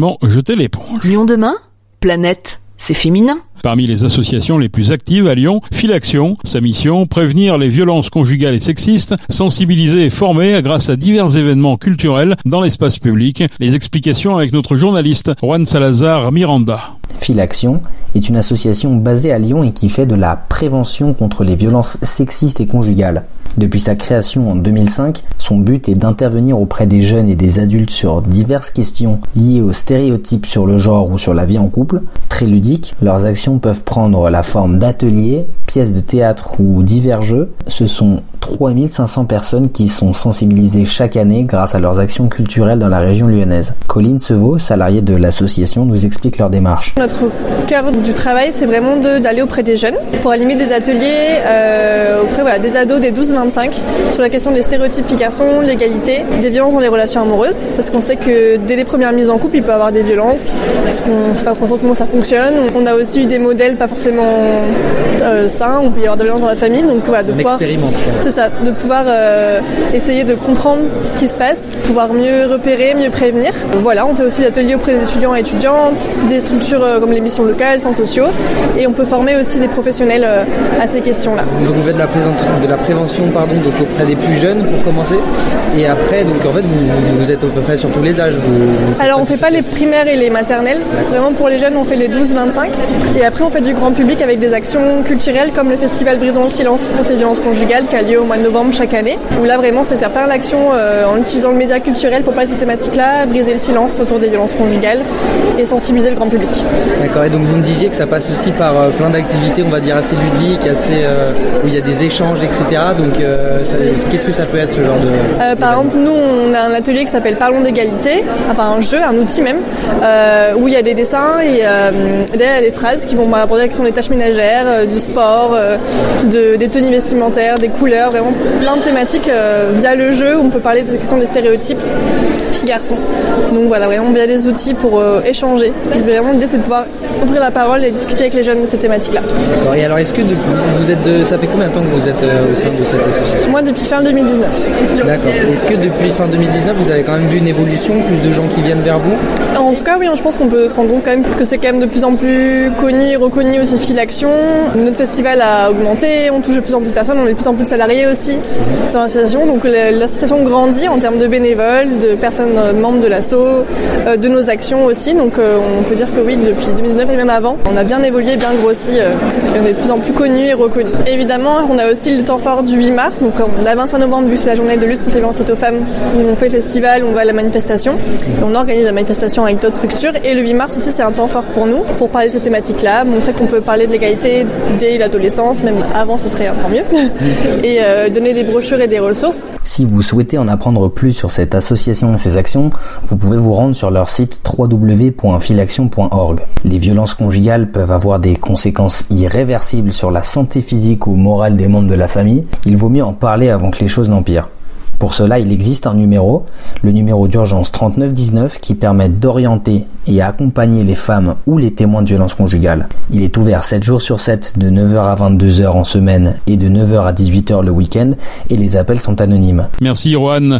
Bon, jetez l'éponge. Lyon demain Planète, c'est féminin. Parmi les associations les plus actives à Lyon, Filaction, sa mission, prévenir les violences conjugales et sexistes, sensibiliser et former grâce à divers événements culturels dans l'espace public. Les explications avec notre journaliste Juan Salazar Miranda. Filaction est une association basée à Lyon et qui fait de la prévention contre les violences sexistes et conjugales. Depuis sa création en 2005, son but est d'intervenir auprès des jeunes et des adultes sur diverses questions liées aux stéréotypes sur le genre ou sur la vie en couple. Très ludiques, leurs actions peuvent prendre la forme d'ateliers, pièces de théâtre ou divers jeux. Ce sont 3500 personnes qui sont sensibilisées chaque année grâce à leurs actions culturelles dans la région lyonnaise. Colline Sevaux, salariée de l'association, nous explique leur démarche. Notre cœur du travail, c'est vraiment d'aller auprès des jeunes pour animer des ateliers euh, auprès des ados des 12-25 sur la question des stéréotypes filles-garçons, l'égalité, des violences dans les relations amoureuses, parce qu'on sait que dès les premières mises en couple, il peut y avoir des violences, parce qu'on ne sait pas comment ça fonctionne. On a aussi eu des modèles pas forcément euh, sains, où il peut y avoir des violences dans la famille, donc voilà, de pouvoir, c'est ça, de pouvoir euh, essayer de comprendre ce qui se passe, pouvoir mieux repérer, mieux prévenir. Voilà, on fait aussi des ateliers auprès des étudiants et étudiantes, des structures euh, comme les missions locales, centres sociaux, et on peut former aussi des professionnels euh, à ces questions-là. Donc vous faites de la, de la prévention pardon, donc auprès des plus jeunes pour commencer, et après, donc en fait, vous, vous êtes à peu près sur tous les âges. Alors on ne fait pas les primaires et les maternelles, vraiment pour les jeunes on fait les 12-25, et après on fait du grand public avec des actions culturelles comme le festival Brisons le silence contre les violences conjugales qui a lieu au mois de novembre chaque année, où là vraiment c'est faire plein d'actions euh, en utilisant le média culturel pour parler de ces thématiques-là, briser le silence autour des violences conjugales et sensibiliser le grand public. D'accord, et donc vous me disiez que ça passe aussi par euh, plein d'activités, on va dire assez ludiques, assez, euh, où il y a des échanges, etc. Donc qu'est-ce que ça peut être ce genre de... par exemple, nous on a un atelier qui s'appelle Parlons d'égalité, enfin un jeu, un outil même, où il y a des dessins et derrière des phrases qui vont aborder la question des tâches ménagères, du sport, de, des tenues vestimentaires, des couleurs, vraiment plein de thématiques euh, via le jeu. On peut parler des questions des stéréotypes filles-garçons. Donc voilà, vraiment via des outils pour euh, échanger. vraiment l'idée c'est de pouvoir ouvrir la parole et discuter avec les jeunes de ces thématiques-là. Et alors est-ce que vous êtes de, ça fait combien de temps que vous êtes euh, au sein de cette Moi depuis fin 2019. D'accord. Est-ce que depuis fin 2019 vous avez quand même vu une évolution, plus de gens qui viennent vers vous? En tout cas oui, je pense qu'on peut se rendre compte quand même que c'est quand même de plus en plus connu et reconnu aussi Fil Action. Notre festival a augmenté, on touche de plus en plus de personnes, on est de plus en plus de salariés aussi dans l'association. Donc l'association grandit en termes de bénévoles, de personnes euh, membres de l'asso, euh, de nos actions aussi. Donc euh, on peut dire que oui, depuis 2019 et même avant, on a bien évolué, bien grossi, on est de plus en plus connus et reconnus. Évidemment, on a aussi le temps fort du 8 mars. Donc on a 25 novembre, vu c'est la journée de lutte contre les violences aux femmes, on fait le festival, on va à la manifestation. on organise la manifestation avec d'autres structures. Et le 8 mars aussi, c'est un temps fort pour nous, pour parler de ces thématiques-là, montrer qu'on peut parler de l'égalité dès l'adolescence, même avant, ça serait encore mieux. et donner des brochures et des ressources. Si vous souhaitez en apprendre plus sur cette association et ses actions, vous pouvez vous rendre sur leur site www.filaction.org. Les violences conjugales peuvent avoir des conséquences irréversibles sur la santé physique ou morale des membres de la famille. Il vaut mieux en parler avant que les choses n'empirent. Pour cela, il existe un numéro, le numéro d'urgence 3919, qui permet d'orienter et accompagner les femmes ou les témoins de violences conjugales. Il est ouvert 7 jours sur 7, de 9h à 22h en semaine et de 9h à 18h le week-end, et les appels sont anonymes. Merci Rohan.